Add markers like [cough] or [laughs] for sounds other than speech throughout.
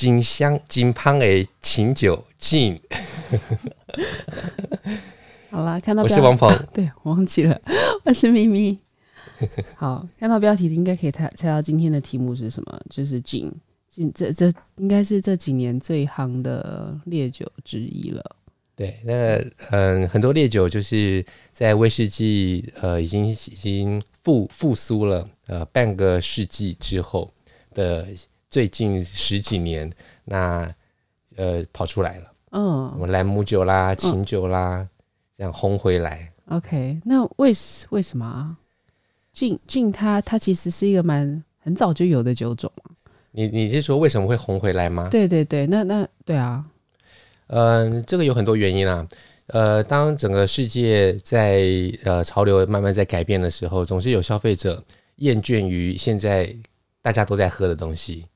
金香金胖诶，琴酒敬。好啦，看到我是王鹏、啊，[laughs] 对，我忘记了，[laughs] 我是咪咪。[laughs] 好，看到标题应该可以猜猜到今天的题目是什么，就是敬敬这这应该是这几年最夯的烈酒之一了。对，那嗯，很多烈酒就是在威士忌呃已经已经复复苏了呃半个世纪之后的最近十几年，那呃跑出来了，嗯，什么兰姆酒啦、琴酒啦，嗯、这样红回来。OK，那为为什么啊？敬敬它它其实是一个蛮很早就有的酒种。你你是说为什么会红回来吗？对对对，那那对啊。嗯、呃，这个有很多原因啦。呃，当整个世界在呃潮流慢慢在改变的时候，总是有消费者厌倦于现在大家都在喝的东西，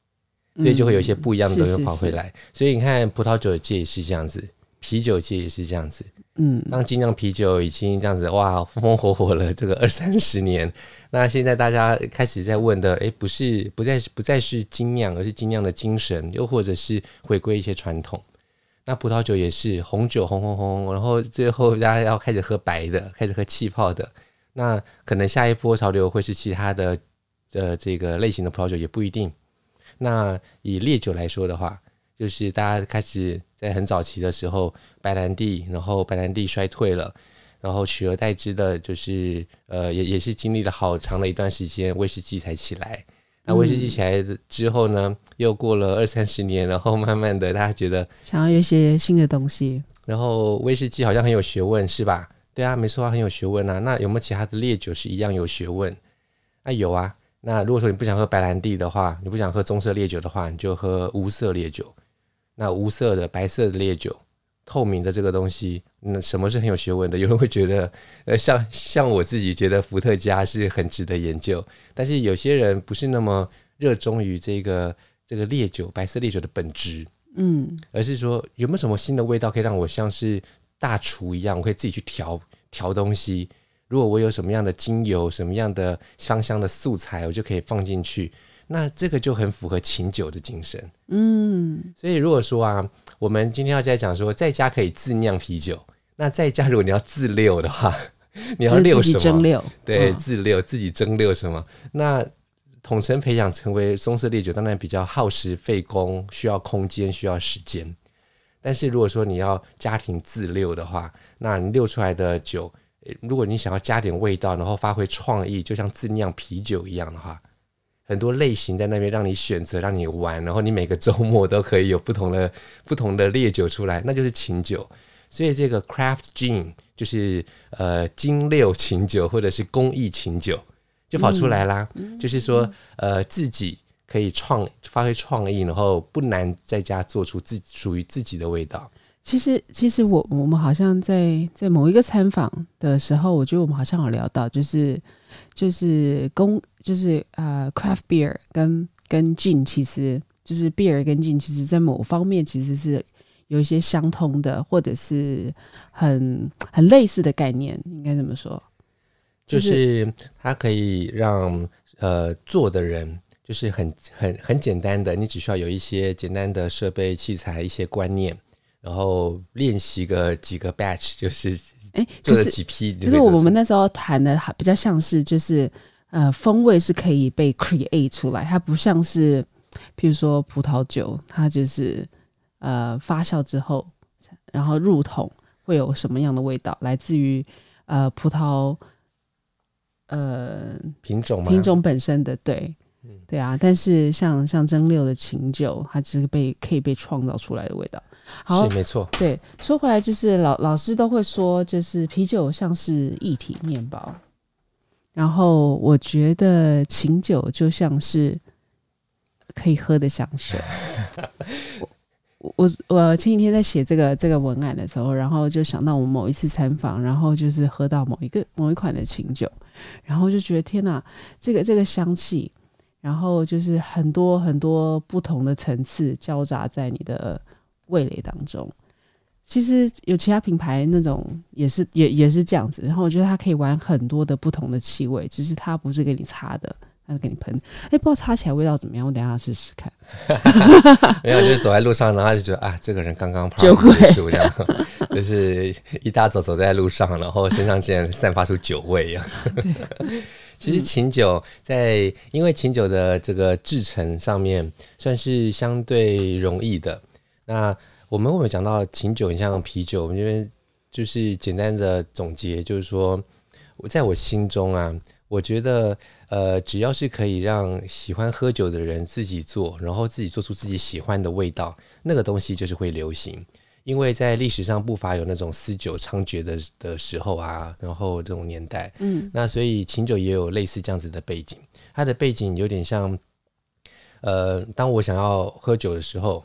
所以就会有一些不一样的东西跑回来。所以你看，葡萄酒界也是这样子，啤酒界也是这样子。嗯，当精酿啤酒已经这样子哇，风风火火了这个二三十年，那现在大家开始在问的，哎，不是不再不再是精酿，而是精酿的精神，又或者是回归一些传统。那葡萄酒也是红酒，红红红，然后最后大家要开始喝白的，开始喝气泡的。那可能下一波潮流会是其他的，呃，这个类型的葡萄酒也不一定。那以烈酒来说的话，就是大家开始在很早期的时候，白兰地，然后白兰地衰退了，然后取而代之的就是，呃，也也是经历了好长的一段时间，威士忌才起来。那威士忌起来之后呢，嗯、又过了二三十年，然后慢慢的大家觉得想要有一些新的东西，然后威士忌好像很有学问，是吧？对啊，没错啊，很有学问啊。那有没有其他的烈酒是一样有学问？啊，有啊。那如果说你不想喝白兰地的话，你不想喝棕色烈酒的话，你就喝无色烈酒。那无色的白色的烈酒。透明的这个东西，那什么是很有学问的？有人会觉得，呃，像像我自己觉得伏特加是很值得研究，但是有些人不是那么热衷于这个这个烈酒，白色烈酒的本质，嗯，而是说有没有什么新的味道可以让我像是大厨一样，我可以自己去调调东西。如果我有什么样的精油，什么样的香香的素材，我就可以放进去。那这个就很符合琴酒的精神，嗯。所以如果说啊。我们今天要再讲说，在家可以自酿啤酒。那在家如果你要自六的话，你要六什么？蒸馏。对，自六自己蒸馏什么？那统称培养成为棕色烈酒，当然比较耗时费工，需要空间，需要时间。但是如果说你要家庭自六的话，那你六出来的酒，如果你想要加点味道，然后发挥创意，就像自酿啤酒一样的话。很多类型在那边让你选择，让你玩，然后你每个周末都可以有不同的 [laughs] 不同的烈酒出来，那就是琴酒。所以这个 craft gin 就是呃精六琴酒或者是工艺琴酒就跑出来啦。嗯、就是说呃自己可以创发挥创意，然后不难在家做出自属于自己的味道。其实其实我我们好像在在某一个参访的时候，我觉得我们好像有聊到，就是就是工。就是呃，craft beer 跟跟 gin 其实就是 beer 跟 gin，其实在某方面其实是有一些相通的，或者是很很类似的概念，应该怎么说？就是它可以让呃做的人就是很很很简单的，你只需要有一些简单的设备器材、一些观念，然后练习个几个 batch，[laughs] 就是哎做了几批。可是我们那时候谈的还比较像是就是。呃，风味是可以被 create 出来，它不像是，譬如说葡萄酒，它就是呃发酵之后，然后入桶会有什么样的味道？来自于呃葡萄呃品种吗？品种本身的对。对啊，但是像像蒸馏的琴酒，它只是被可以被创造出来的味道。好，是没错。对，说回来就是老老师都会说，就是啤酒像是一体面包，然后我觉得琴酒就像是可以喝的香水。[laughs] 我我我前几天在写这个这个文案的时候，然后就想到我们某一次参访，然后就是喝到某一个某一款的琴酒，然后就觉得天哪，这个这个香气。然后就是很多很多不同的层次交杂在你的味蕾当中。其实有其他品牌那种也是也也是这样子。然后我觉得它可以玩很多的不同的气味，只是它不是给你擦的，它是给你喷。哎，不知道擦起来味道怎么样？我等下试试看。[laughs] 没有，就是走在路上，然后就觉得啊，这个人刚刚酒鬼 [laughs] 就是一大早走在路上，然后身上竟然散发出酒味一样。对。[laughs] 其实琴酒在，因为琴酒的这个制成上面算是相对容易的。那我们会讲到琴酒，很像啤酒，我们这边就是简单的总结，就是说，我在我心中啊，我觉得呃，只要是可以让喜欢喝酒的人自己做，然后自己做出自己喜欢的味道，那个东西就是会流行。因为在历史上不乏有那种私酒猖獗的的时候啊，然后这种年代，嗯，那所以琴酒也有类似这样子的背景。它的背景有点像，呃，当我想要喝酒的时候，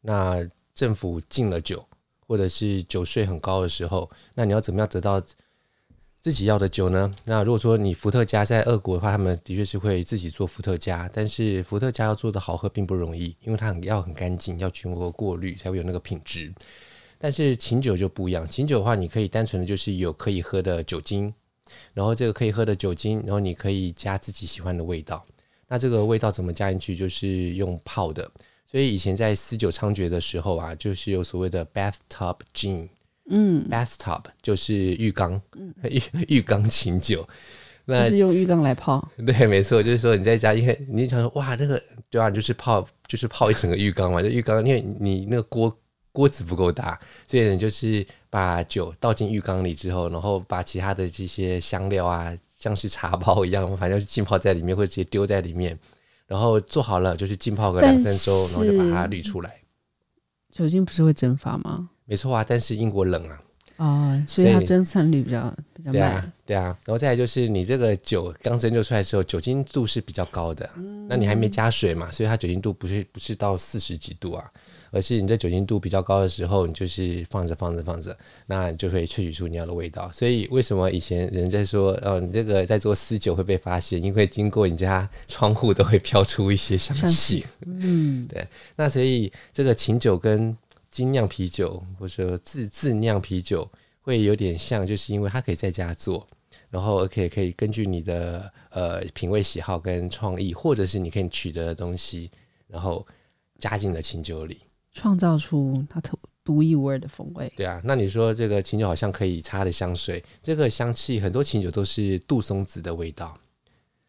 那政府禁了酒，或者是酒税很高的时候，那你要怎么样得到自己要的酒呢？那如果说你伏特加在俄国的话，他们的确是会自己做伏特加，但是伏特加要做的好喝并不容易，因为它很要很干净，要经过过滤才会有那个品质。但是琴酒就不一样，琴酒的话，你可以单纯的就是有可以喝的酒精，然后这个可以喝的酒精，然后你可以加自己喜欢的味道。那这个味道怎么加进去？就是用泡的。所以以前在私酒猖獗的时候啊，就是有所谓的 bathtub gin。嗯，bathtub 就是浴缸，浴 [laughs] 浴缸琴酒，那是用浴缸来泡。[laughs] 对，没错，就是说你在家，因为你想说哇，那个对啊，就是泡，就是泡一整个浴缸嘛。这浴缸，因为你那个锅锅子不够大，所以你就是把酒倒进浴缸里之后，然后把其他的这些香料啊，像是茶包一样，反正是浸泡在里面，或者直接丢在里面，然后做好了就是浸泡个两三周，然后就把它滤出来。酒精不是会蒸发吗？没错啊，但是英国冷啊，哦，所以它蒸散率比较比较慢。对啊，对啊。然后再来就是你这个酒刚蒸馏出来的时候，酒精度是比较高的，嗯、那你还没加水嘛，所以它酒精度不是不是到四十几度啊，而是你在酒精度比较高的时候，你就是放着放着放着，那你就会萃取出你要的味道。所以为什么以前人在说，哦，你这个在做私酒会被发现，因为经过你家窗户都会飘出一些香气。嗯，对。那所以这个琴酒跟精酿啤酒或者说自自酿啤酒会有点像，就是因为它可以在家做，然后而且可以根据你的呃品味喜好跟创意，或者是你可以取得的东西，然后加进了琴酒里，创造出它特独一无二的风味。对啊，那你说这个琴酒好像可以擦的香水，这个香气很多琴酒都是杜松子的味道。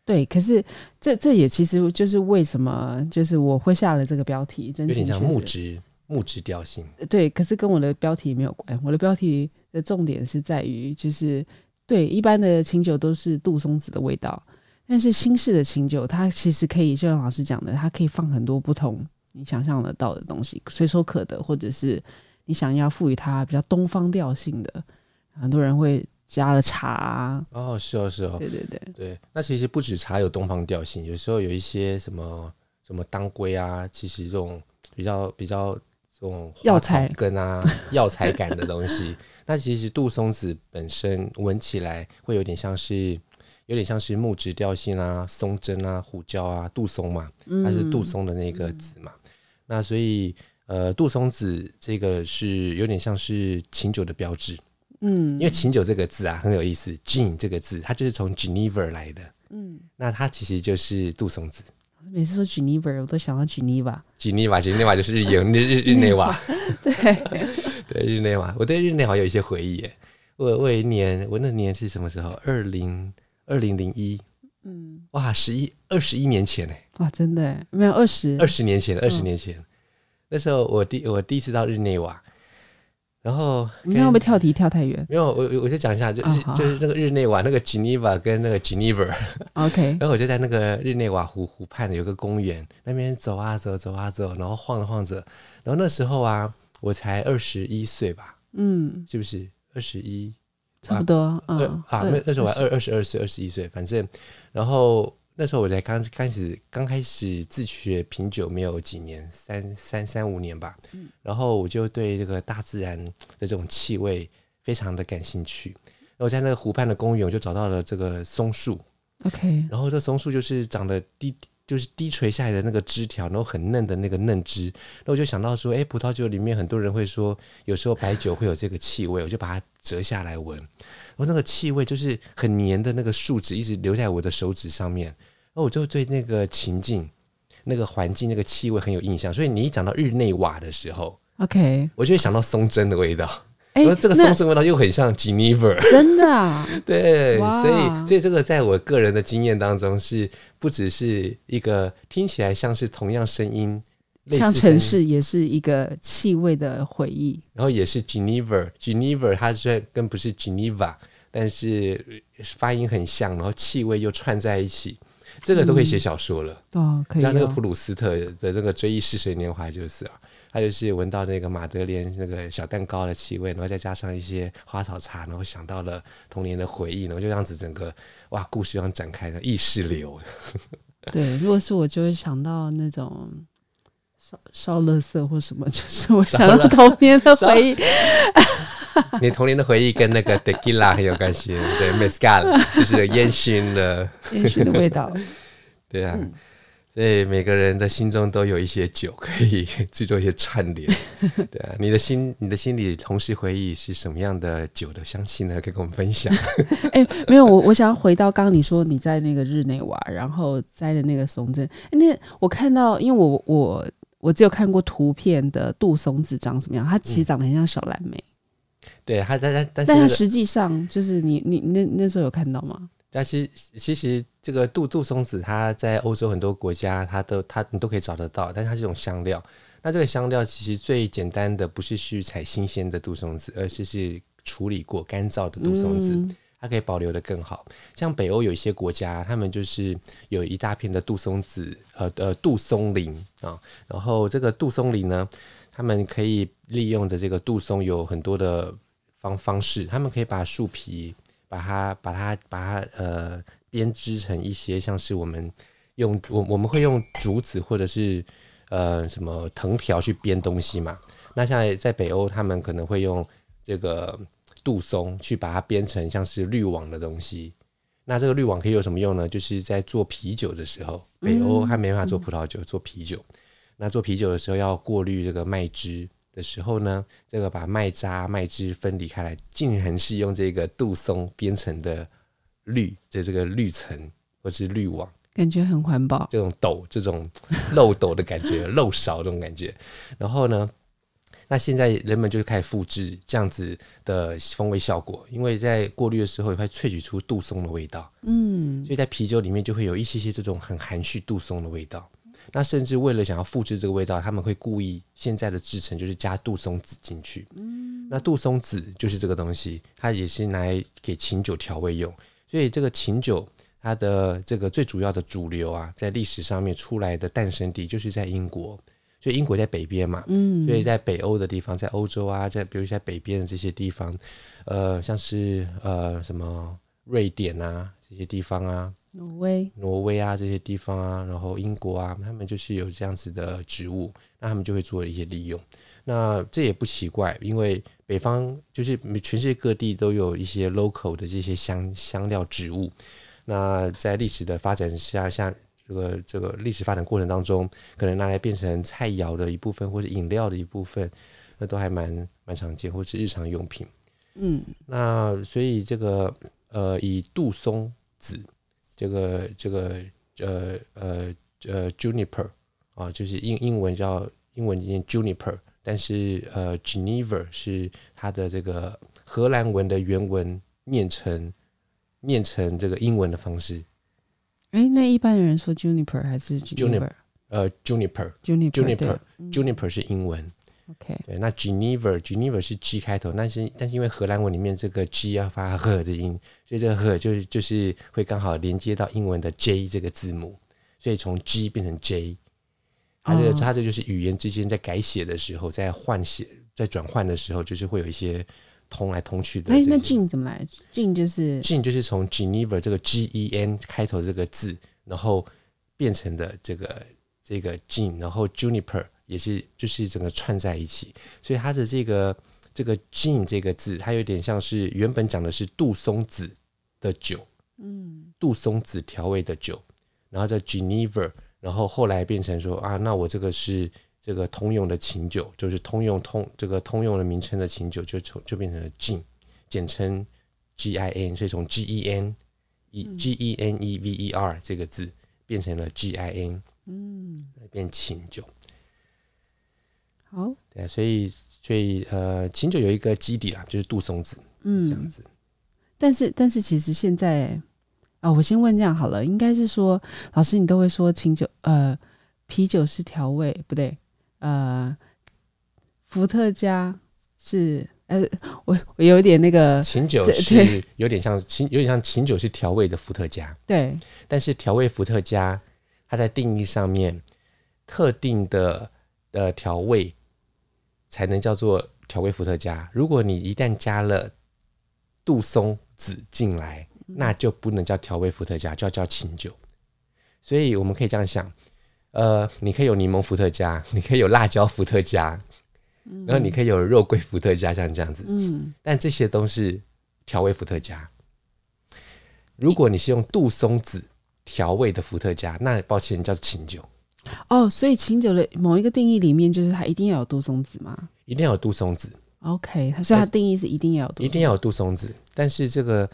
对，可是这这也其实就是为什么就是我会下了这个标题，真的有点像木质。木质调性，对，可是跟我的标题没有关。我的标题的重点是在于，就是对一般的琴酒都是杜松子的味道，但是新式的琴酒，它其实可以，就像老师讲的，它可以放很多不同你想象得到的东西，随手可得，或者是你想要赋予它比较东方调性的，很多人会加了茶啊。哦，是哦，是哦，对对对对。那其实不止茶有东方调性，有时候有一些什么什么当归啊，其实这种比较比较。这种药材根啊，药材感的东西，[laughs] 那其实杜松子本身闻起来会有点像是，有点像是木质调性啊，松针啊，胡椒啊，杜松嘛，它是杜松的那个子嘛。嗯、那所以呃，杜松子这个是有点像是琴酒的标志，嗯，因为琴酒这个字啊很有意思，gin 这个字它就是从 Geneva 来的，嗯，那它其实就是杜松子。每次说 Geneva，我都想到 Geneva。Geneva，Geneva 就是日英日日日内瓦。[laughs] 对对，日内瓦，我对日内瓦有一些回忆耶。我我有一年，我那年是什么时候？二零二零零一。嗯。哇，十一二十一年前呢。哇，真的没有二十。二十年前，二十年前。嗯、那时候我第我第一次到日内瓦。然后你会不会跳题跳太远？没有，我我就讲一下，就、哦、就是那个日内瓦那个 Geneva 跟那个 Geneva，OK。[laughs] 然后我就在那个日内瓦湖湖畔有个公园，那边走啊走，走啊走，然后晃着晃着。然后那时候啊，我才二十一岁吧，嗯，是不是二十一？差不多啊，嗯、啊，那那时候我还二二十二岁，二十一岁，反正然后。那时候我才刚开始，刚开始自学品酒没有几年，三三三五年吧。然后我就对这个大自然的这种气味非常的感兴趣。然后在那个湖畔的公园，我就找到了这个松树。OK，然后这松树就是长得低，就是低垂下来的那个枝条，然后很嫩的那个嫩枝。那我就想到说，哎，葡萄酒里面很多人会说，有时候白酒会有这个气味，我就把它折下来闻。然后那个气味就是很黏的那个树脂，一直留在我的手指上面。然后我就对那个情境、那个环境、那个气味很有印象。所以你一讲到日内瓦的时候，OK，我就会想到松针的味道。哎，这个松针味道又很像 Geneva，真的啊？[laughs] 对，所以所以这个在我个人的经验当中，是不只是一个听起来像是同样声音，像城市也是一个气味的回忆。然后也是 Geneva，Geneva 它虽然跟不是 Geneva，但是发音很像，然后气味又串在一起。这个都可以写小说了，嗯、哦，可以。像那个普鲁斯特的那个《追忆似水年华》就是啊，他就是闻到那个马德莲那个小蛋糕的气味，然后再加上一些花草茶，然后想到了童年的回忆，然后就这样子整个哇，故事这样展开的意识流。[laughs] 对，如果是我就会想到那种烧烧垃圾或什么，就是我想到童年的回忆。[laughs] 你童年的回忆跟那个 tequila 很有关系，对，mezcal [laughs] 就是烟熏的烟熏的味道，[laughs] 对啊，嗯、所以每个人的心中都有一些酒可以制作一些串联，对啊，你的心，你的心里同时回忆是什么样的酒的香气呢？可以跟我们分享。哎、欸，没有，我我想要回到刚刚你说你在那个日内瓦，然后摘的那个松针，那我看到，因为我我我只有看过图片的杜松子长什么样，它其实长得很像小蓝莓。嗯对，它但但但是，但实际上就是你你那那时候有看到吗？但是其实这个杜杜松子，它在欧洲很多国家，它都它你都可以找得到，但是它是一种香料。那这个香料其实最简单的不是去采新鲜的杜松子，而是是处理过干燥的杜松子，嗯、它可以保留得更好。像北欧有一些国家，他们就是有一大片的杜松子，呃呃杜松林啊，然后这个杜松林呢。他们可以利用的这个杜松有很多的方方式，他们可以把树皮把它把它把它呃编织成一些像是我们用我我们会用竹子或者是呃什么藤条去编东西嘛。那像在，在北欧，他们可能会用这个杜松去把它编成像是滤网的东西。那这个滤网可以有什么用呢？就是在做啤酒的时候，北欧还没办法做葡萄酒，做啤酒。那做啤酒的时候要过滤这个麦汁的时候呢，这个把麦渣、麦汁分离开来，竟然是用这个杜松编成的滤，就这个滤层或是滤网，感觉很环保。这种斗，这种漏斗的感觉，[laughs] 漏勺这种感觉。然后呢，那现在人们就开始复制这样子的风味效果，因为在过滤的时候也会萃取出杜松的味道。嗯，所以在啤酒里面就会有一些些这种很含蓄杜松的味道。那甚至为了想要复制这个味道，他们会故意现在的制成就是加杜松子进去。嗯，那杜松子就是这个东西，它也是拿来给琴酒调味用。所以这个琴酒它的这个最主要的主流啊，在历史上面出来的诞生地就是在英国。所以英国在北边嘛，嗯，所以在北欧的地方，在欧洲啊，在比如在北边的这些地方，呃，像是呃什么瑞典啊这些地方啊。挪威、挪威啊这些地方啊，然后英国啊，他们就是有这样子的植物，那他们就会做一些利用。那这也不奇怪，因为北方就是全世界各地都有一些 local 的这些香香料植物。那在历史的发展下，像这个这个历史发展过程当中，可能拿来变成菜肴的一部分，或者饮料的一部分，那都还蛮蛮常见，或是日常用品。嗯，那所以这个呃，以杜松子。这个这个呃呃呃 juniper 啊，就是英英文叫英文念 juniper，但是呃 Geneva 是它的这个荷兰文的原文念成念成这个英文的方式。哎，那一般人说 juniper 还是 juniper？呃，juniper，juniper，juniper 是英文。OK，对，那 Geneva，Geneva 是 G 开头，但是但是因为荷兰文里面这个 G 要发 H 的音，所以这个 H 就是就是会刚好连接到英文的 J 这个字母，所以从 G 变成 J。它这个它这就是语言之间在改写的时候，在换写、在转换的时候，就是会有一些通来通去的。哎，那 Gene 怎么来？Gene 就是 Gene 就是从 Geneva 这个 G E N 开头这个字，然后变成的这个这个 Gene，然后 Juniper 也是就是整个串在一起，所以它的这个这个 Gene 这个字，它有点像是原本讲的是杜松子的酒，嗯，杜松子调味的酒，然后叫 Geneva。然后后来变成说啊，那我这个是这个通用的琴酒，就是通用通这个通用的名称的琴酒，就就就变成了 Gin，简称 G I N，所以从 G E N E G E N E V E R 这个字变成了 G I N，嗯，变琴酒。好，对啊，所以所以呃，琴酒有一个基底啦，就是杜松子，嗯，这样子。但是但是其实现在。啊、哦，我先问这样好了，应该是说，老师你都会说琴酒，呃，啤酒是调味，不对，呃，伏特加是，呃，我我有一点那个琴酒是有点像琴，有点像琴酒是调味的伏特加，对，但是调味伏特加它在定义上面，特定的呃调味才能叫做调味伏特加，如果你一旦加了杜松子进来。那就不能叫调味伏特加，就要叫琴酒。所以我们可以这样想，呃，你可以有柠檬伏特加，[laughs] 你可以有辣椒伏特加，然后你可以有肉桂伏特加，像这样子。嗯，但这些都是调味伏特加。如果你是用杜松子调味的伏特加，那抱歉，叫琴酒。哦，所以琴酒的某一个定义里面，就是它一定要有杜松子吗？一定要有杜松子。OK，所以它定义是一定要有杜，一定要有杜松子，但是这个。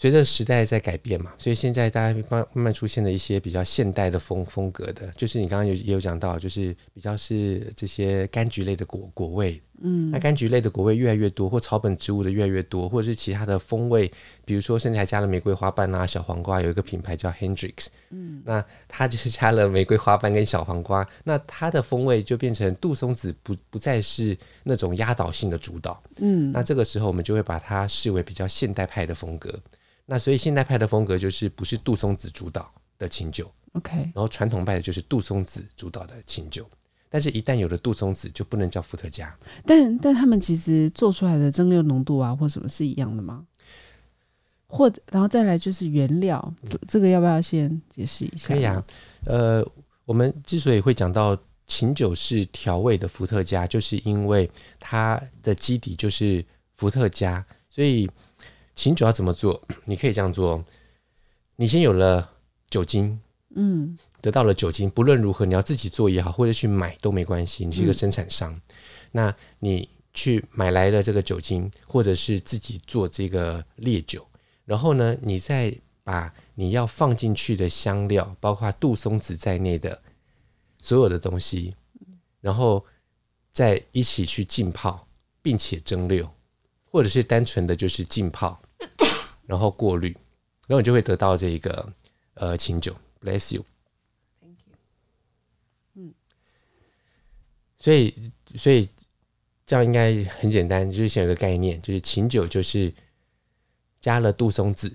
随着时代在改变嘛，所以现在大家慢慢慢出现了一些比较现代的风风格的，就是你刚刚有也有讲到，就是比较是这些柑橘类的果果味，嗯，那柑橘类的果味越来越多，或草本植物的越来越多，或者是其他的风味，比如说甚至还加了玫瑰花瓣啊、小黄瓜，有一个品牌叫 Hendrix，嗯，那它就是加了玫瑰花瓣跟小黄瓜，那它的风味就变成杜松子不不再是那种压倒性的主导，嗯，那这个时候我们就会把它视为比较现代派的风格。那所以现代派的风格就是不是杜松子主导的清酒，OK，然后传统派的就是杜松子主导的清酒，但是一旦有了杜松子，就不能叫伏特加。但但他们其实做出来的蒸馏浓度啊，或什么是一样的吗？或者然后再来就是原料，这这个要不要先解释一下？可以啊，呃，我们之所以会讲到琴酒是调味的伏特加，就是因为它的基底就是伏特加，所以。琴酒要怎么做？[clears throat] 你可以这样做：你先有了酒精，嗯，得到了酒精，不论如何，你要自己做也好，或者去买都没关系。你是一个生产商，那你去买来的这个酒精，或者是自己做这个烈酒，然后呢，你再把你要放进去的香料，包括杜松子在内的所有的东西，然后再一起去浸泡，并且蒸馏，或者是单纯的就是浸泡。[coughs] 然后过滤，然后你就会得到这一个呃琴酒，Bless you，Thank you。嗯，所以所以这样应该很简单，就是先有个概念，就是琴酒就是加了杜松子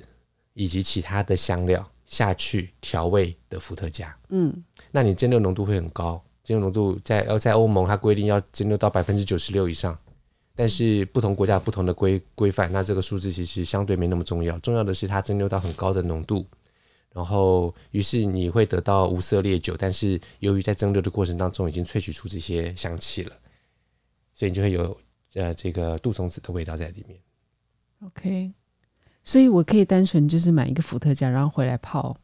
以及其他的香料下去调味的伏特加。嗯，那你蒸馏浓度会很高，蒸馏浓度在呃在欧盟它规定要蒸馏到百分之九十六以上。但是不同国家有不同的规规范，那这个数字其实相对没那么重要，重要的是它蒸馏到很高的浓度，然后于是你会得到无色烈酒，但是由于在蒸馏的过程当中已经萃取出这些香气了，所以你就会有呃这个杜松子的味道在里面。OK，所以我可以单纯就是买一个伏特加，然后回来泡，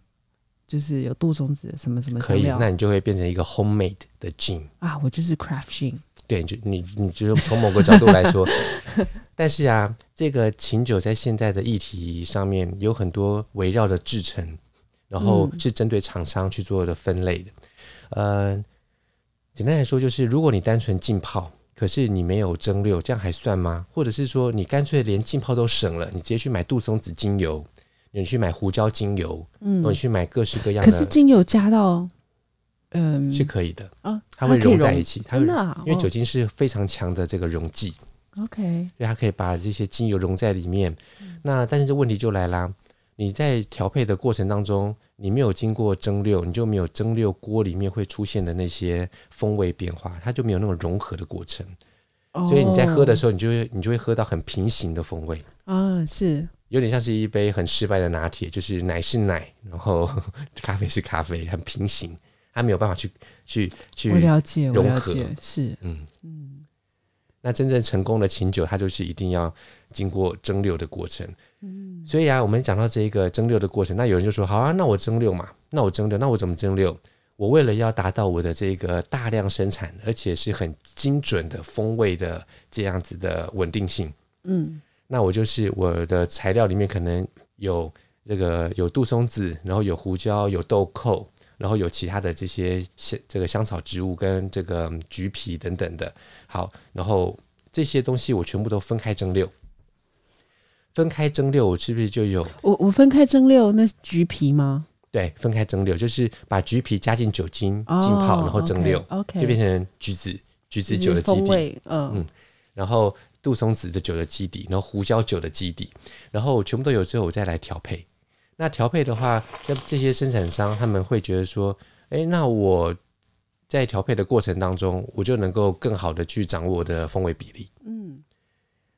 就是有杜松子什么什么可以，那你就会变成一个 homemade 的 gin 啊，我就是 craft gin。对，就你，你就从某个角度来说，但是啊，这个琴酒在现在的议题上面有很多围绕着制成，然后是针对厂商去做的分类的。嗯、呃，简单来说，就是如果你单纯浸泡，可是你没有蒸馏，这样还算吗？或者是说，你干脆连浸泡都省了，你直接去买杜松子精油，你去买胡椒精油，嗯，你去买各式各样的。可是精油加到嗯，是可以的。啊，它会融在一起，它会真的啊，因为酒精是非常强的这个溶剂。OK，所以它可以把这些精油溶在里面。嗯、那但是这问题就来啦，你在调配的过程当中，你没有经过蒸馏，你就没有蒸馏锅里面会出现的那些风味变化，它就没有那种融合的过程。哦、所以你在喝的时候，你就会你就会喝到很平行的风味。啊，是。有点像是一杯很失败的拿铁，就是奶是奶，然后 [laughs] 咖啡是咖啡，很平行，它没有办法去去去融合。我了解，我了解，是嗯嗯。嗯那真正成功的琴酒，它就是一定要经过蒸馏的过程。嗯，所以啊，我们讲到这一个蒸馏的过程，那有人就说：好啊，那我蒸馏嘛，那我蒸馏，那我怎么蒸馏？我为了要达到我的这个大量生产，而且是很精准的风味的这样子的稳定性，嗯，那我就是我的材料里面可能有这个有杜松子，然后有胡椒，有豆蔻。然后有其他的这些香这个香草植物跟这个橘皮等等的，好，然后这些东西我全部都分开蒸馏，分开蒸馏，我是不是就有我我分开蒸馏那是橘皮吗？对，分开蒸馏就是把橘皮加进酒精浸泡，然后蒸馏，OK，就变成橘子橘子酒的基底，嗯。嗯，然后杜松子的酒的基底，然后胡椒酒的基底，然后全部都有之后，我再来调配。那调配的话，像这些生产商他们会觉得说，哎，那我在调配的过程当中，我就能够更好的去掌握我的风味比例。嗯，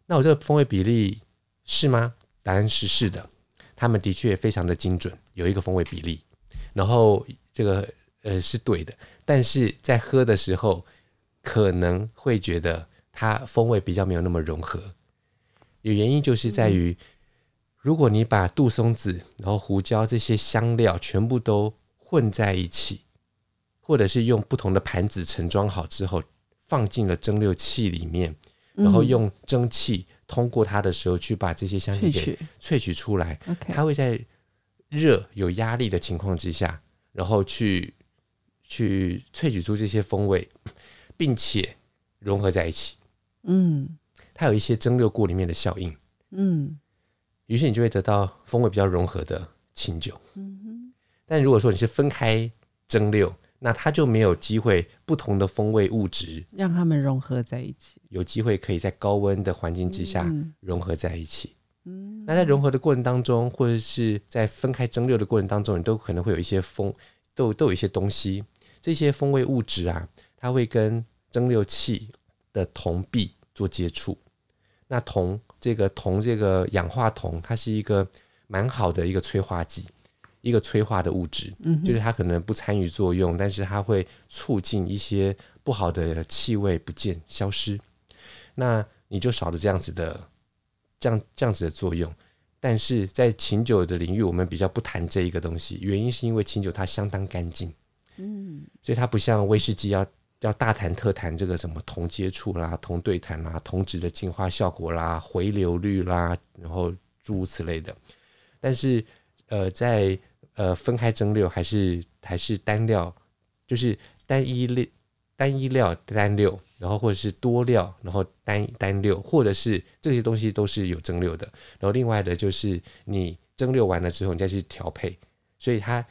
那我这个风味比例是吗？答案是是的，他们的确非常的精准，有一个风味比例，然后这个呃是对的，但是在喝的时候可能会觉得它风味比较没有那么融合，有原因就是在于。嗯如果你把杜松子、然后胡椒这些香料全部都混在一起，或者是用不同的盘子盛装好之后，放进了蒸馏器里面，然后用蒸汽通过它的时候去把这些香气给萃取出来，它会在热有压力的情况之下，然后去去萃取出这些风味，并且融合在一起。嗯，它有一些蒸馏过里面的效应。嗯。于是你就会得到风味比较融合的清酒。嗯哼。但如果说你是分开蒸馏，那它就没有机会不同的风味物质让它们融合在一起。有机会可以在高温的环境之下融合在一起。嗯。那在融合的过程当中，或者是在分开蒸馏的过程当中，你都可能会有一些风，都都有一些东西，这些风味物质啊，它会跟蒸馏器的铜壁做接触。那铜。这个铜，这个氧化铜，它是一个蛮好的一个催化剂，一个催化的物质。嗯，就是它可能不参与作用，但是它会促进一些不好的气味不见消失。那你就少了这样子的这样这样子的作用。但是在琴酒的领域，我们比较不谈这一个东西，原因是因为琴酒它相当干净。嗯，所以它不像威士忌要。要大谈特谈这个什么同接触啦、同对谈啦、同质的净化效果啦、回流率啦，然后诸如此类的。但是，呃，在呃分开蒸馏还是还是单料，就是单一料、单一料单馏，然后或者是多料，然后单单馏，或者是这些东西都是有蒸馏的。然后另外的就是你蒸馏完了之后，你再去调配，所以它。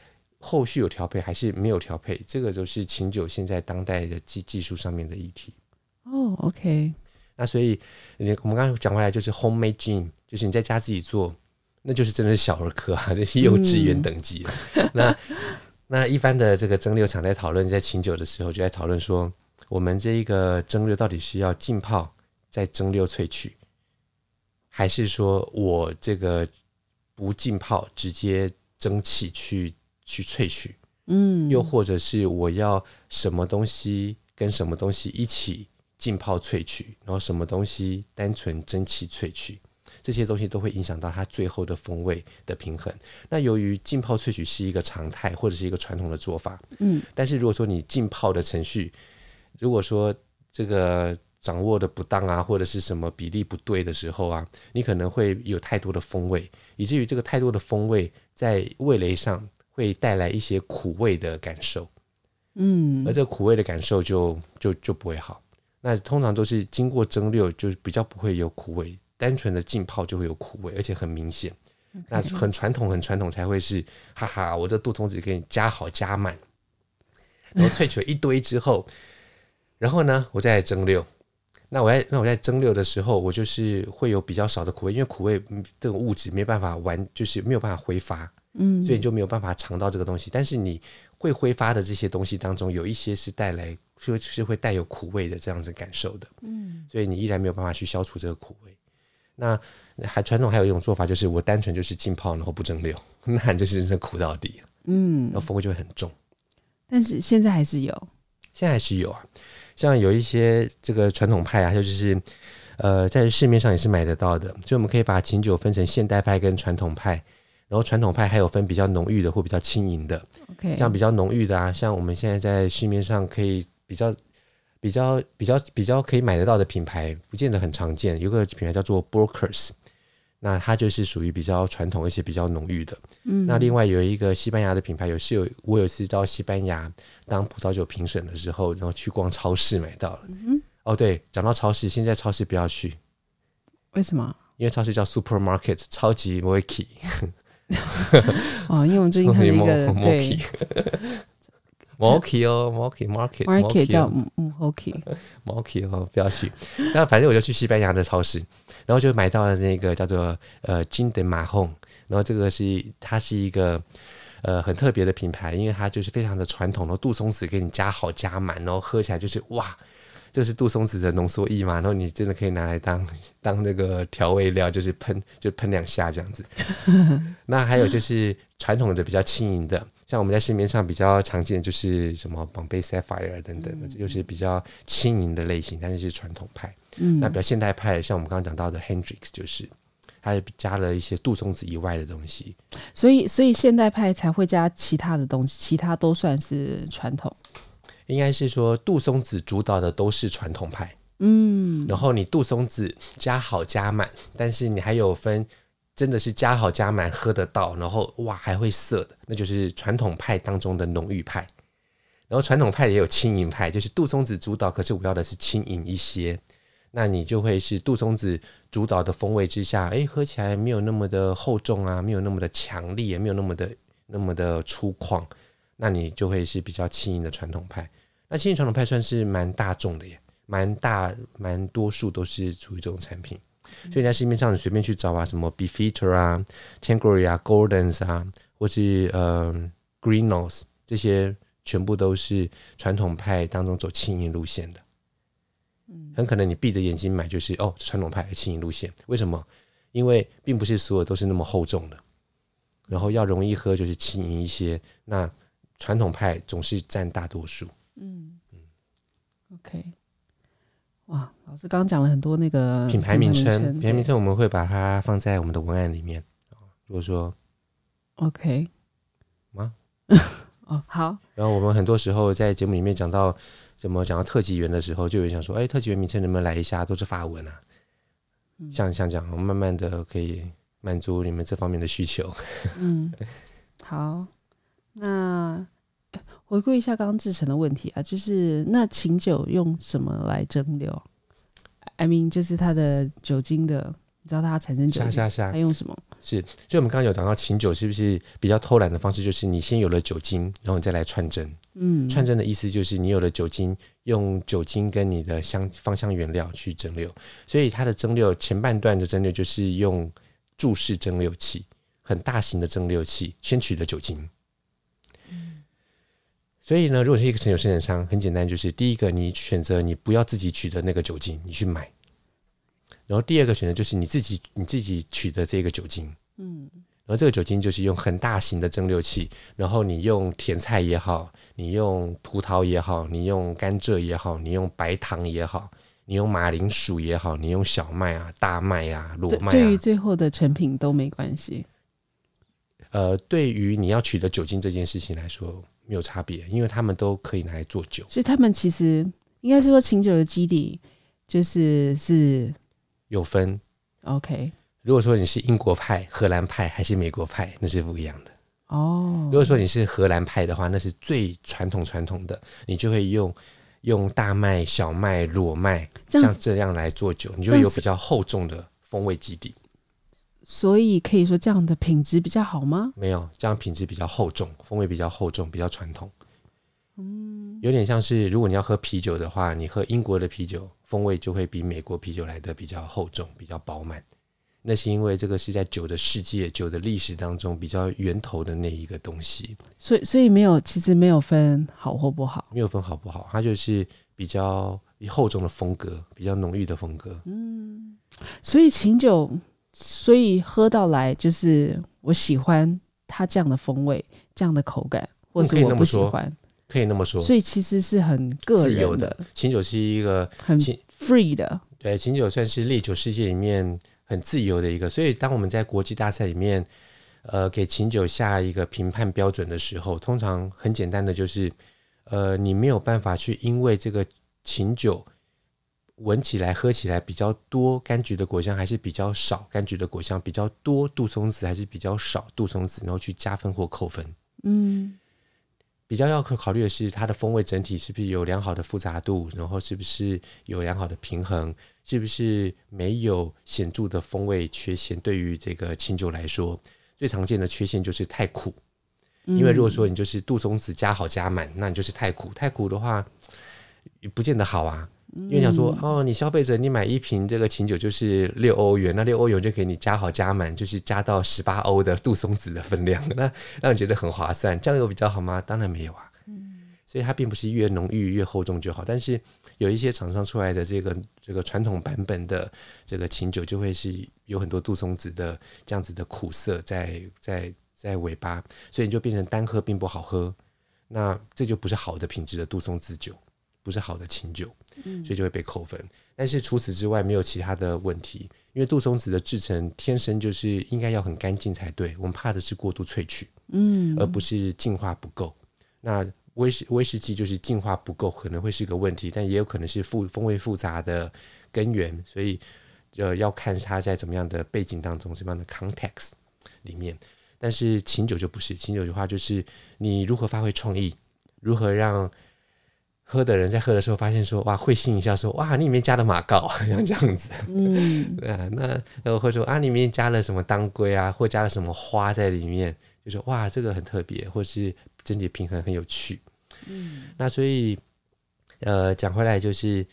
后续有调配还是没有调配，这个就是琴酒现在当代的技技术上面的议题。哦，OK。那所以你我们刚刚讲回来就是 homemade gin，就是你在家自己做，那就是真的是小儿科啊，[laughs] 这是幼稚园等级。嗯、那 [laughs] 那一般的这个蒸馏厂在讨论在琴酒的时候，就在讨论说，我们这一个蒸馏到底是要浸泡再蒸馏萃取，还是说我这个不浸泡直接蒸汽去。去萃取，嗯，又或者是我要什么东西跟什么东西一起浸泡萃取，然后什么东西单纯蒸汽萃取，这些东西都会影响到它最后的风味的平衡。那由于浸泡萃取是一个常态或者是一个传统的做法，嗯，但是如果说你浸泡的程序，如果说这个掌握的不当啊，或者是什么比例不对的时候啊，你可能会有太多的风味，以至于这个太多的风味在味蕾上。会带来一些苦味的感受，嗯，而这个苦味的感受就就就不会好。那通常都是经过蒸馏，就比较不会有苦味，单纯的浸泡就会有苦味，而且很明显。那很传统，很传统才会是，哈哈，我这杜松子给你加好加满。然后萃取了一堆之后，[laughs] 然后呢，我再来蒸馏。那我在那我在蒸馏的时候，我就是会有比较少的苦味，因为苦味这种物质没办法完，就是没有办法挥发，嗯，所以你就没有办法尝到这个东西。但是你会挥发的这些东西当中，有一些是带来是是会带有苦味的这样子感受的，嗯，所以你依然没有办法去消除这个苦味。那还传统还有一种做法，就是我单纯就是浸泡然后不蒸馏，[laughs] 那就是真的苦到底，嗯，然后风味就会很重。但是现在还是有，现在还是有啊。像有一些这个传统派啊，就是呃，在市面上也是买得到的。所以我们可以把琴酒分成现代派跟传统派，然后传统派还有分比较浓郁的或比较轻盈的。OK，像比较浓郁的啊，像我们现在在市面上可以比较比较比较比较可以买得到的品牌，不见得很常见。有个品牌叫做 Brokers。那它就是属于比较传统而且比较浓郁的。嗯，那另外有一个西班牙的品牌，有是有我有次到西班牙当葡萄酒评审的时候，然后去逛超市买到了。嗯，哦，对，讲到超市，现在超市不要去，为什么？因为超市叫 supermarket，超级 market。[laughs] 哦，因为我们最近看一个 [laughs] 对。Moki [laughs] 哦，Moki Market，Market 叫嗯嗯 Moki，Moki 哦，不要去。那反正我就去西班牙的超市，然后就买到了那个叫做呃金德马红，然后这个是它是一个呃很特别的品牌，因为它就是非常的传统，然后杜松子给你加好加满，然后喝起来就是哇，就是杜松子的浓缩液嘛，然后你真的可以拿来当当那个调味料，就是喷就喷两下这样子。[laughs] 那还有就是传统的比较轻盈的。像我们在市面上比较常见的就是什么宝贝 Sapphire 等等就是比较轻盈的类型，但是是传统派。嗯，那比较现代派，像我们刚刚讲到的 Hendrix，就是它加了一些杜松子以外的东西。所以，所以现代派才会加其他的东西，其他都算是传统。应该是说杜松子主导的都是传统派。嗯，然后你杜松子加好加满，但是你还有分。真的是加好加满喝得到，然后哇还会涩的，那就是传统派当中的浓郁派。然后传统派也有轻盈派，就是杜松子主导，可是我要的是轻盈一些。那你就会是杜松子主导的风味之下，哎，喝起来没有那么的厚重啊，没有那么的强烈，也没有那么的那么的粗犷。那你就会是比较轻盈的传统派。那轻盈传统派算是蛮大众的耶，蛮大蛮多数都是属于这种产品。所以你在市面上你随便去找啊，什么 Beefeater 啊、Tanqueray 啊、Goldens 啊，或是呃 Greenough 这些，全部都是传统派当中走轻盈路线的。嗯，很可能你闭着眼睛买就是哦，传统派的轻盈路线。为什么？因为并不是所有都是那么厚重的，然后要容易喝就是轻盈一些。那传统派总是占大多数。嗯嗯，OK。哇，老师刚刚讲了很多那个品牌名称，品牌名称我们会把它放在我们的文案里面。如果说 OK 吗？[laughs] 哦，好。然后我们很多时候在节目里面讲到怎么讲到特级员的时候，就有人想说，哎，特级员名称能不能来一下？都是法文啊。嗯、像像这样，我们慢慢的可以满足你们这方面的需求。嗯，好，那。回顾一下刚刚制成的问题啊，就是那琴酒用什么来蒸馏？I mean，就是它的酒精的，你知道它产生酒精，是啊是啊，它用什么？是，就我们刚刚有讲到琴酒是不是比较偷懒的方式？就是你先有了酒精，然后你再来串蒸。嗯，串蒸的意思就是你有了酒精，用酒精跟你的香芳香原料去蒸馏，所以它的蒸馏前半段的蒸馏就是用柱式蒸馏器，很大型的蒸馏器，先取的酒精。所以呢，如果是一个成酒生产商，很简单，就是第一个，你选择你不要自己取的那个酒精，你去买；然后第二个选择就是你自己你自己取的这个酒精，嗯，然后这个酒精就是用很大型的蒸馏器，然后你用甜菜也好，你用葡萄也好，你用甘蔗也好，你用白糖也好，你用马铃薯也好，你用小麦啊、大麦啊、裸麦啊，对于最后的成品都没关系。呃，对于你要取得酒精这件事情来说。没有差别，因为他们都可以拿来做酒。所以他们其实应该是说，琴酒的基底就是是有分。OK，如果说你是英国派、荷兰派还是美国派，那是不一样的。哦，如果说你是荷兰派的话，那是最传统传统的，你就会用用大麦、小麦、裸麦像这样来做酒，你就会有比较厚重的风味基底。所以可以说这样的品质比较好吗？没有，这样品质比较厚重，风味比较厚重，比较传统。嗯，有点像是如果你要喝啤酒的话，你喝英国的啤酒，风味就会比美国啤酒来的比较厚重，比较饱满。那是因为这个是在酒的世界、酒的历史当中比较源头的那一个东西。所以，所以没有，其实没有分好或不好，没有分好不好，它就是比较厚重的风格，比较浓郁的风格。嗯，所以琴酒，所以喝到来就是我喜欢它这样的风味、这样的口感，或者我不喜欢，可以那么说。所以其实是很个人的。的琴酒是一个很 free 的，对，琴酒算是烈酒世界里面。很自由的一个，所以当我们在国际大赛里面，呃，给琴酒下一个评判标准的时候，通常很简单的就是，呃，你没有办法去因为这个琴酒闻起来、喝起来比较多柑橘的果香，还是比较少柑橘的果香，比较多杜松子还是比较少杜松子，然后去加分或扣分。嗯。比较要考考虑的是，它的风味整体是不是有良好的复杂度，然后是不是有良好的平衡，是不是没有显著的风味缺陷。对于这个清酒来说，最常见的缺陷就是太苦。因为如果说你就是杜松子加好加满，那你就是太苦。太苦的话，也不见得好啊。因为想说哦，你消费者你买一瓶这个琴酒就是六欧元，那六欧元就给你加好加满，就是加到十八欧的杜松子的分量，[laughs] 那让你觉得很划算。这样有比较好吗？当然没有啊。所以它并不是越浓郁越厚重就好，但是有一些厂商出来的这个这个传统版本的这个琴酒就会是有很多杜松子的这样子的苦涩在在在尾巴，所以你就变成单喝并不好喝。那这就不是好的品质的杜松子酒，不是好的琴酒。所以就会被扣分，但是除此之外没有其他的问题，因为杜松子的制成天生就是应该要很干净才对，我们怕的是过度萃取，嗯，而不是净化不够。那威士威士忌就是净化不够，可能会是个问题，但也有可能是复风味复杂的根源，所以呃要看它在怎么样的背景当中，什么样的 context 里面。但是琴酒就不是，琴酒的话就是你如何发挥创意，如何让。喝的人在喝的时候发现说哇，会心一笑说哇，你里面加了马告，[laughs] 像这样子，嗯，啊，那然后会说啊，里面加了什么当归啊，或加了什么花在里面，就说哇，这个很特别，或是整体平衡很有趣，嗯，那所以呃，讲回来就是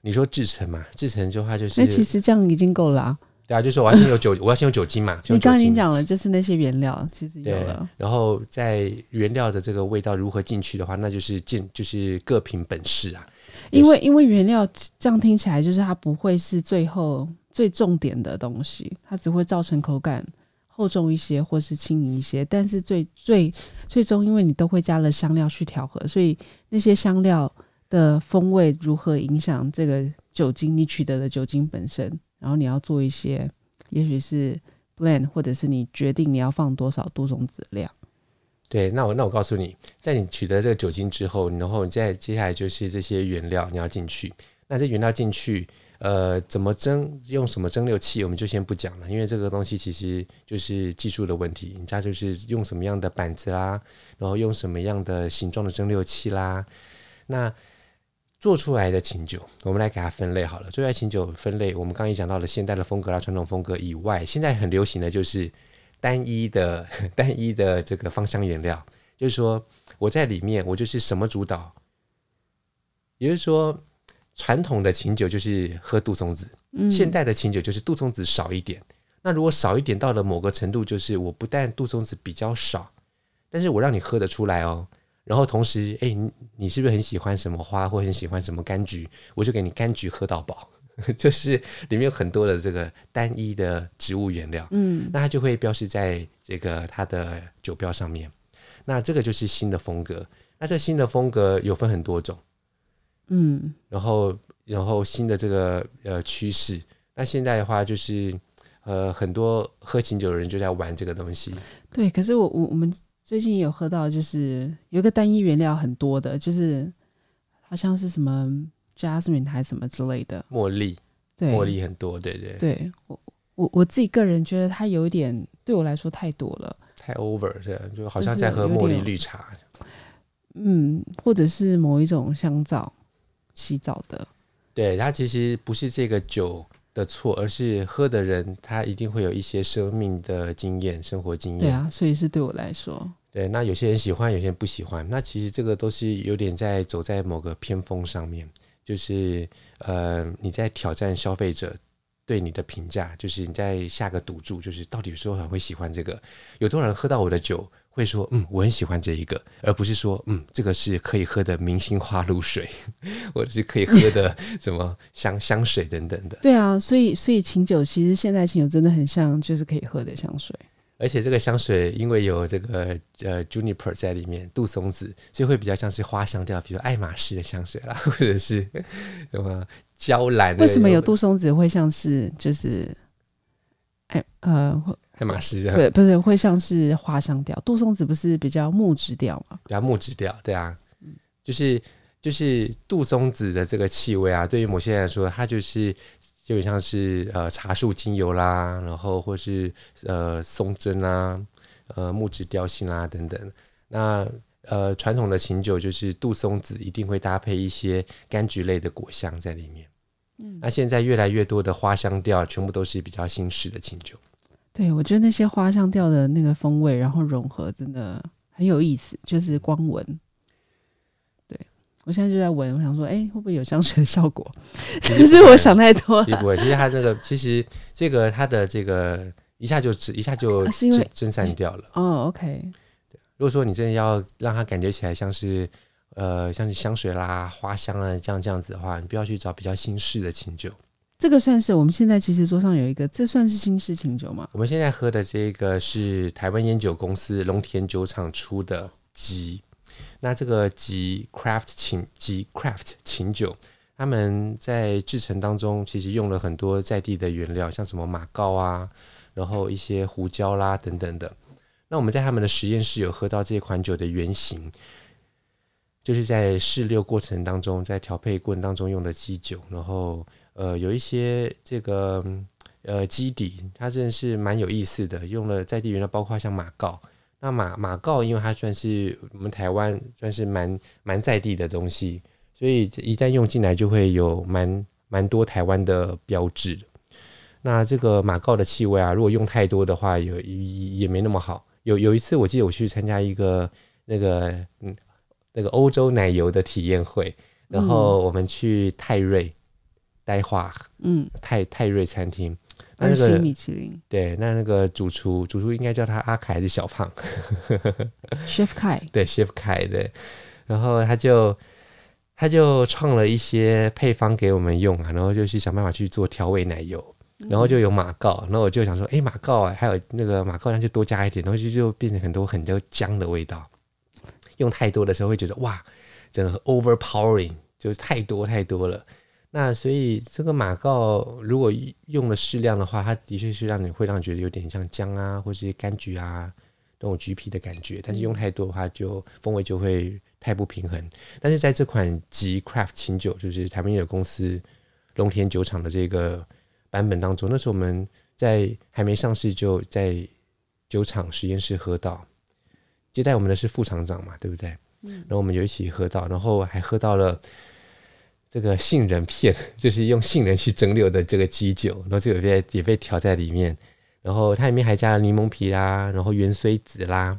你说制成嘛，制成的话就是，那其实这样已经够了啊。对啊，就是我要先有酒，我要先有酒精嘛。你刚刚已经讲了，就是那些原料其实有了。然后在原料的这个味道如何进去的话，那就是进就是各凭本事啊。因为因为原料这样听起来就是它不会是最后最重点的东西，它只会造成口感厚重一些或是轻盈一些。但是最最最终，因为你都会加了香料去调和，所以那些香料的风味如何影响这个酒精，你取得的酒精本身。然后你要做一些，也许是 blend，或者是你决定你要放多少多种子量。对，那我那我告诉你，在你取得这个酒精之后，然后你再接下来就是这些原料你要进去。那这原料进去，呃，怎么蒸，用什么蒸馏器，我们就先不讲了，因为这个东西其实就是技术的问题。人家就是用什么样的板子啦，然后用什么样的形状的蒸馏器啦，那。做出来的琴酒，我们来给它分类好了。做出来琴酒分类，我们刚刚也讲到了现代的风格啦、传统风格以外，现在很流行的就是单一的、[laughs] 单一的这个芳香原料。就是说，我在里面我就是什么主导，也就是说，传统的琴酒就是喝杜松子，现代的琴酒就是杜松子少一点。那如果少一点到了某个程度，就是我不但杜松子比较少，但是我让你喝得出来哦。然后同时，哎，你你是不是很喜欢什么花，或很喜欢什么柑橘？我就给你柑橘喝到饱，[laughs] 就是里面有很多的这个单一的植物原料，嗯，那它就会标示在这个它的酒标上面。那这个就是新的风格。那这新的风格有分很多种，嗯，然后然后新的这个呃趋势。那现在的话，就是呃很多喝琴酒的人就在玩这个东西。对，可是我我我们。最近有喝到，就是有一个单一原料很多的，就是好像是什么 jasmine 还是什么之类的茉莉，对，茉莉很多，对对对。我我我自己个人觉得它有一点对我来说太多了，太 over，这样就好像在喝茉莉绿茶。嗯，或者是某一种香皂洗澡的，对，它其实不是这个酒的错，而是喝的人他一定会有一些生命的经验、生活经验。对啊，所以是对我来说，对，那有些人喜欢，有些人不喜欢。那其实这个都是有点在走在某个偏锋上面，就是呃，你在挑战消费者对你的评价，就是你在下个赌注，就是到底有时候很会喜欢这个。有多少人喝到我的酒会说，嗯，我很喜欢这一个，而不是说，嗯，这个是可以喝的明星花露水，[laughs] 或者是可以喝的 [laughs] 什么香香水等等的。对啊，所以所以琴酒其实现在琴酒真的很像，就是可以喝的香水。而且这个香水因为有这个呃 juniper 在里面，杜松子，所以会比较像是花香调，比如爱马仕的香水啦，[laughs] 或者是什么娇兰。为什么有杜松子会像是就是哎呃爱马仕？对，不是会像是花香调？杜松子不是比较木质调吗？比较木质调，对啊，就是就是杜松子的这个气味啊，对于某些人来说，它就是。就像是呃茶树精油啦，然后或是呃松针啦，呃木质调性啦等等。那呃传统的琴酒就是杜松子一定会搭配一些柑橘类的果香在里面。嗯，那现在越来越多的花香调全部都是比较新式的琴酒。对，我觉得那些花香调的那个风味，然后融合真的很有意思，就是光闻。对我现在就在闻，我想说，哎、欸，会不会有香水的效果？其实 [laughs] 我想太多了。其实不会，其实它这个，其实这个它的这个一下就一下就蒸蒸散掉了。哦，OK。如果说你真的要让它感觉起来像是呃像是香水啦、花香啊这样这样子的话，你不要去找比较新式的清酒。这个算是我们现在其实桌上有一个，这算是新式琴酒吗？我们现在喝的这个是台湾烟酒公司龙田酒厂出的基。那这个吉 craft 琴吉 craft 琴酒，他们在制程当中其实用了很多在地的原料，像什么马告啊，然后一些胡椒啦等等的。那我们在他们的实验室有喝到这款酒的原型，就是在试六过程当中，在调配过程当中用的基酒，然后呃有一些这个呃基底，它真的是蛮有意思的，用了在地原料，包括像马告。那马马告，因为它算是我们台湾算是蛮蛮在地的东西，所以一旦用进来就会有蛮蛮多台湾的标志。那这个马告的气味啊，如果用太多的话，有也也没那么好。有有一次我记得我去参加一个那个嗯那个欧洲奶油的体验会，然后我们去泰瑞呆话嗯泰泰瑞餐厅。那那个米其林对，那那个主厨，主厨应该叫他阿凯还是小胖？[laughs] Chef Kai [laughs] 对，Chef Kai 对，然后他就他就创了一些配方给我们用啊，然后就是想办法去做调味奶油，然后就有马告，然后我就想说，哎、欸，马告啊，还有那个马告，那就多加一点，然后就就变成很多很多姜的味道。用太多的时候会觉得哇，真的 overpowering，就是太多太多了。那所以这个马告如果用了适量的话，它的确是让你会让你觉得有点像姜啊，或是柑橘啊那种橘皮的感觉。但是用太多的话，就风味就会太不平衡。但是在这款吉 craft 琴酒，就是台湾烟酒公司龙田酒厂的这个版本当中，那时候我们在还没上市就在酒厂实验室喝到，接待我们的是副厂长嘛，对不对？嗯。然后我们就一起喝到，然后还喝到了。这个杏仁片 [laughs] 就是用杏仁去蒸馏的这个基酒，然后这个也被也被调在里面，然后它里面还加了柠檬皮啦，然后芫荽籽啦。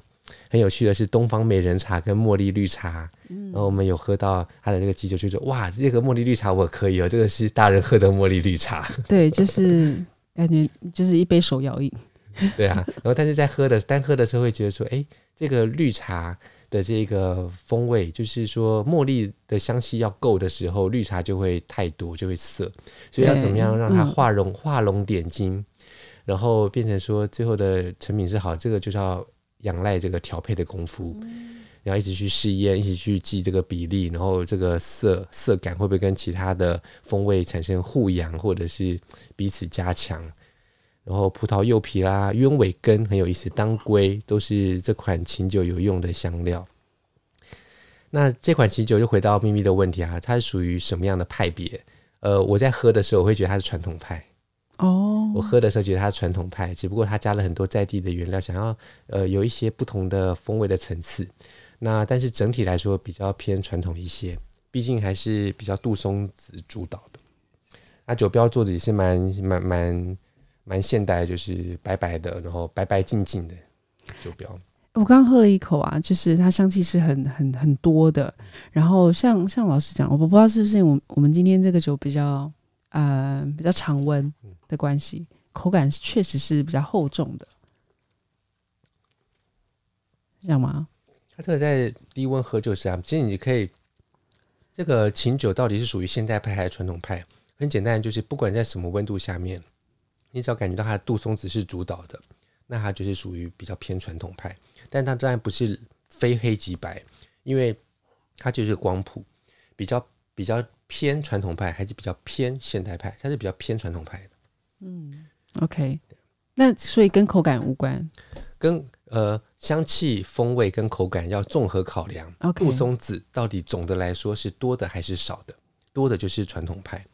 很有趣的是东方美人茶跟茉莉绿茶，然后我们有喝到它的那个基酒，就说哇，这个茉莉绿茶我可以哦，这个是大人喝的茉莉绿茶。[laughs] 对，就是感觉就是一杯手摇饮。对啊，然后但是在喝的单喝的时候会觉得说，哎，这个绿茶。的这个风味，就是说茉莉的香气要够的时候，绿茶就会太多，就会涩。所以要怎么样让它画龙画龙点睛，然后变成说最后的成品是好，这个就是要仰赖这个调配的功夫，然后一直去试验，一起去记这个比例，然后这个色色感会不会跟其他的风味产生互扬，或者是彼此加强。然后葡萄柚皮啦、鸢尾根很有意思，当归都是这款琴酒有用的香料。那这款琴酒就回到秘密的问题啊，它是属于什么样的派别？呃，我在喝的时候我会觉得它是传统派哦。我喝的时候觉得它是传统派，只不过它加了很多在地的原料，想要呃有一些不同的风味的层次。那但是整体来说比较偏传统一些，毕竟还是比较杜松子主导的。那酒标做的也是蛮蛮蛮。蛮现代，就是白白的，然后白白净净的酒标。我刚喝了一口啊，就是它香气是很很很多的。然后像像老师讲，我不知道是不是我们我们今天这个酒比较呃比较常温的关系，口感确实是比较厚重的，是这样吗？它这个在低温喝就是啊，其实你可以这个琴酒到底是属于现代派还是传统派？很简单，就是不管在什么温度下面，你只要感觉到它的杜松子是主导的，那它就是属于比较偏传统派。但它当然不是非黑即白，因为它就是光谱，比较比较偏传统派，还是比较偏现代派，它是比较偏传统派的。嗯，OK，那所以跟口感无关，跟呃香气、风味跟口感要综合考量。杜松子到底总的来说是多的还是少的？多的就是传统派。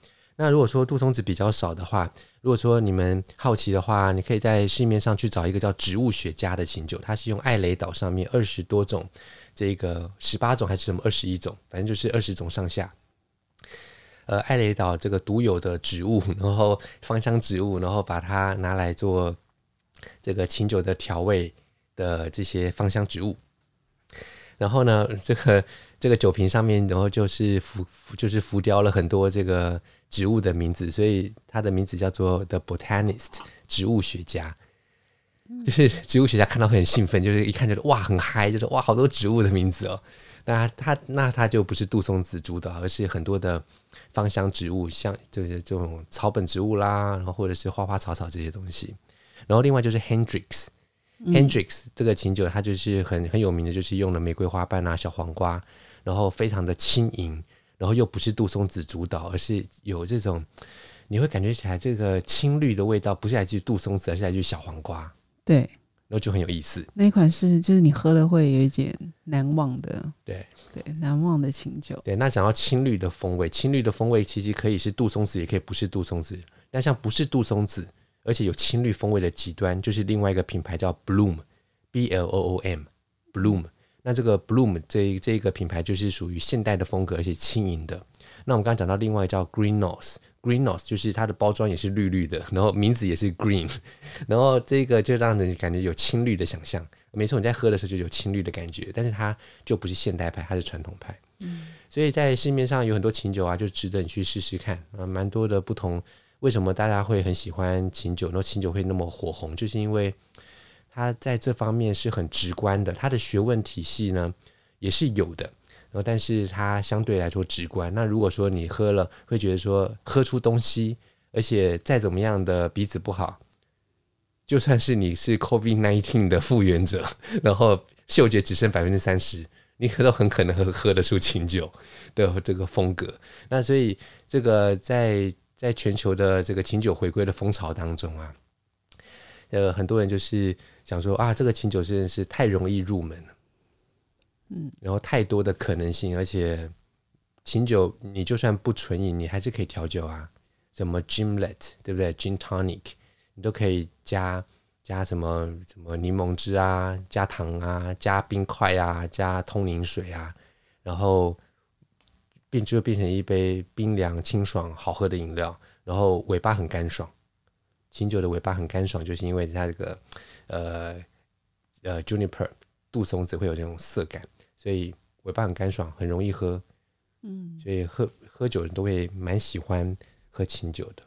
那如果说杜松子比较少的话，如果说你们好奇的话，你可以在市面上去找一个叫植物雪茄的琴酒，它是用艾雷岛上面二十多种，这个十八种还是什么二十一种，反正就是二十种上下。呃，艾雷岛这个独有的植物，[laughs] 然后芳香植物，然后把它拿来做这个琴酒的调味的这些芳香植物。然后呢，这个这个酒瓶上面，然后就是浮就是浮雕了很多这个。植物的名字，所以它的名字叫做 The Botanist，植物学家。就是植物学家看到很兴奋，就是一看就是哇很嗨，就是哇好多植物的名字哦。那它那它就不是杜松子主导，而是很多的芳香植物，像就是这种草本植物啦，然后或者是花花草草这些东西。然后另外就是 Hendrix，Hendrix、这个琴酒它就是很很有名的，就是用了玫瑰花瓣啊、小黄瓜，然后非常的轻盈。然后又不是杜松子主导，而是有这种你会感觉起来这个青绿的味道，不是来自于杜松子，而是来自于小黄瓜。对，然后就很有意思。那一款是就是你喝了会有一点难忘的，对对，难忘的清酒。对，那讲到青绿的风味，青绿的风味其实可以是杜松子，也可以不是杜松子。那像不是杜松子，而且有青绿风味的极端，就是另外一个品牌叫 Bloom，B L O O M，Bloom。那这个 Bloom 这这一个品牌就是属于现代的风格，而且轻盈的。那我们刚刚讲到另外叫 Green Nose，Green Nose 就是它的包装也是绿绿的，然后名字也是 Green，[laughs] 然后这个就让人感觉有青绿的想象。没错，你在喝的时候就有青绿的感觉，但是它就不是现代派，它是传统派。嗯，所以在市面上有很多琴酒啊，就值得你去试试看啊，蛮多的不同。为什么大家会很喜欢琴酒？然后琴酒会那么火红，就是因为。它在这方面是很直观的，它的学问体系呢也是有的，然后但是它相对来说直观。那如果说你喝了会觉得说喝出东西，而且再怎么样的鼻子不好，就算是你是 COVID-19 的复原者，然后嗅觉只剩百分之三十，你可都很可能喝喝得出琴酒的这个风格。那所以这个在在全球的这个琴酒回归的风潮当中啊，呃，很多人就是。想说啊，这个琴酒真的是太容易入门了，嗯，然后太多的可能性，而且琴酒你就算不纯饮，你还是可以调酒啊，什么 Gimlet 对不对？Gin Tonic 你都可以加加什么什么柠檬汁啊，加糖啊，加冰块啊，加通灵水啊，然后变就变成一杯冰凉清爽好喝的饮料，然后尾巴很干爽。琴酒的尾巴很干爽，就是因为它这个。呃呃，Juniper 杜松子会有这种涩感，所以尾巴很干爽，很容易喝。嗯，所以喝喝酒人都会蛮喜欢喝清酒的。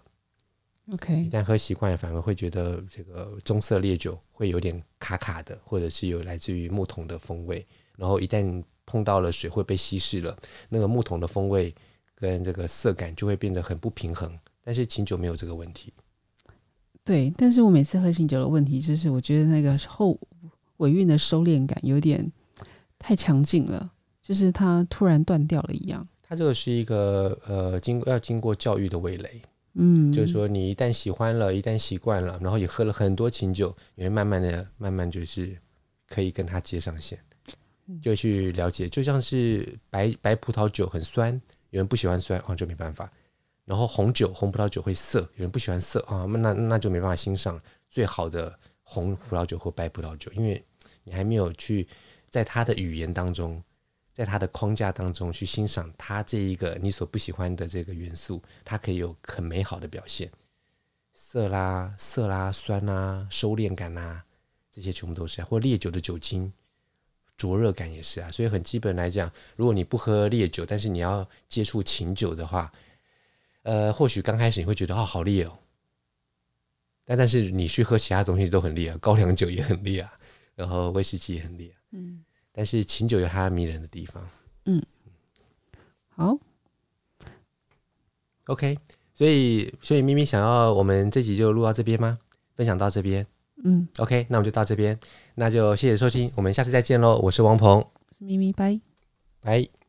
OK，一旦喝习惯，反而会觉得这个棕色烈酒会有点卡卡的，或者是有来自于木桶的风味。然后一旦碰到了水会被稀释了，那个木桶的风味跟这个涩感就会变得很不平衡。但是清酒没有这个问题。对，但是我每次喝醒酒的问题就是，我觉得那个后尾韵的收敛感有点太强劲了，就是它突然断掉了一样。它这个是一个呃，经要经过教育的味蕾，嗯，就是说你一旦喜欢了，一旦习惯了，然后也喝了很多琴酒，你会慢慢的、慢慢就是可以跟它接上线，就去了解，就像是白白葡萄酒很酸，有人不喜欢酸，哦，就没办法。然后红酒、红葡萄酒会涩，有人不喜欢涩啊，那那就没办法欣赏最好的红葡萄酒或白葡萄酒，因为你还没有去在它的语言当中，在它的框架当中去欣赏它这一个你所不喜欢的这个元素，它可以有很美好的表现，涩啦、涩啦、酸啦、收敛感啦，这些全部都是，或烈酒的酒精灼热感也是啊。所以很基本来讲，如果你不喝烈酒，但是你要接触琴酒的话，呃，或许刚开始你会觉得哦，好烈哦。但但是你去喝其他东西都很烈啊，高粱酒也很烈啊，然后威士忌也很烈啊。嗯。但是琴酒有它迷人的地方。嗯。好。OK。所以，所以咪咪想要我们这集就录到这边吗？分享到这边。嗯。OK，那我们就到这边。那就谢谢收听，我们下次再见喽。我是王鹏。咪咪，拜。拜。